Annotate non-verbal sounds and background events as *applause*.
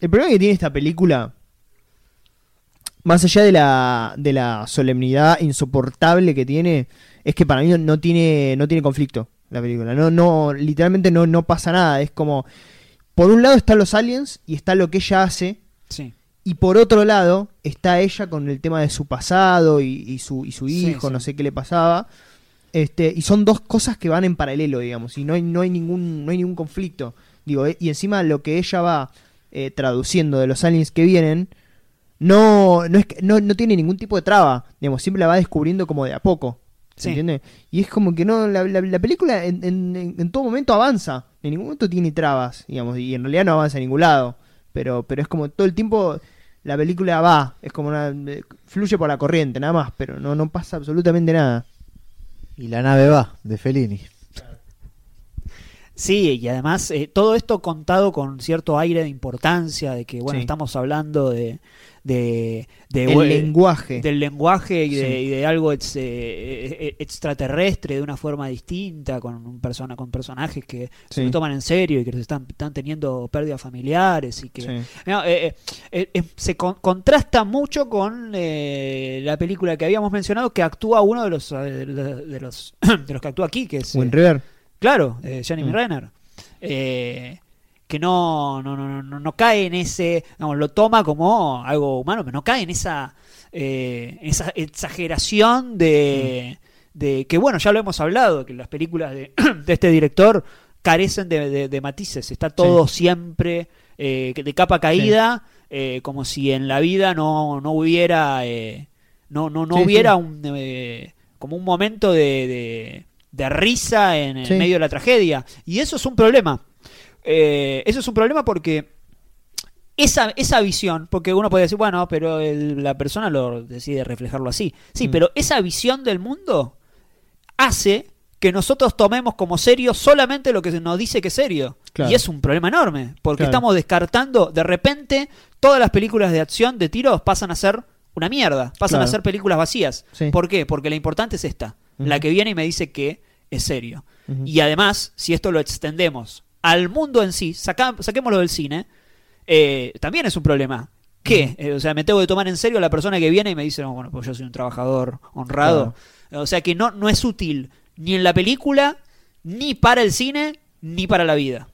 El problema que tiene esta película, más allá de la, de la solemnidad insoportable que tiene, es que para mí no tiene, no tiene conflicto la película. No, no, literalmente no, no pasa nada. Es como, por un lado están los aliens y está lo que ella hace. Sí. Y por otro lado está ella con el tema de su pasado y, su, y su Sí, hijo, sí. no sé qué le pasaba. Este, y son dos cosas que van en paralelo, digamos, y no hay, no hay ningún, no hay ningún conflicto. Digo, eh, y encima lo que ella va eh, traduciendo de los aliens que vienen, no, no, es que- no, no tiene ningún tipo de traba, digamos, siempre la va descubriendo como de a poco. ¿Se Sí. entiende? Y es como que no, la, la- la película en, en- en- en todo momento avanza, en ningún momento tiene trabas, digamos, y en realidad no avanza a ningún lado, pero, pero es como todo el tiempo la película va, es como una, eh, fluye por la corriente, nada más, pero no, no pasa absolutamente nada. Y la nave va, de Fellini. Sí, y además eh, todo esto contado con cierto aire de importancia, de que, bueno, Sí. estamos hablando de... de, de- El eh, lenguaje. Del lenguaje y de, Sí. y de algo ex- eh, eh, extraterrestre de una forma distinta, con, un persona, con personajes que se lo toman en serio y que están, están teniendo pérdidas familiares y que... No, eh, eh, eh, eh, se con- contrasta mucho con eh, la película que habíamos mencionado que actúa uno de los, eh, de, los, *coughs* de los que actúa aquí, que es... eh, River. Claro, eh, Jeremy Mm. Renner. Eh, que no, no, no, no, no cae en ese. Lo toma como algo humano, pero no cae en esa, eh, esa exageración de, de. Que bueno, ya lo hemos hablado, que las películas de, *clears throat* de este director carecen de, de- de matices. Está todo siempre eh, de capa caída, eh, como si en la vida no, no hubiera. no, no, no Sí, hubiera un. como un momento de, de, risa en el Sí. medio de la tragedia. Y eso es un problema. Eh, eso es un problema porque esa, esa visión, porque uno puede decir, bueno, pero el- la persona lo decide reflejarlo así. Sí, Mm. pero esa visión del mundo hace que nosotros tomemos como serio solamente lo que se nos dice que es serio. Claro. Y es un problema enorme, porque Claro. estamos descartando, de repente, todas las películas de acción de tiros pasan a ser una mierda, pasan Claro. a ser películas vacías. Sí. ¿Por qué? Porque la importante es esta, La que viene y me dice que es serio. Y además, si esto lo extendemos al mundo en sí, saca- saquémoslo del cine, eh, también es un problema. ¿Qué? Eh, o sea, me tengo que tomar en serio a la persona que viene y me dice, no, bueno, pues yo soy un trabajador honrado. O sea que no, no es útil ni en la película, ni para el cine, ni para la vida.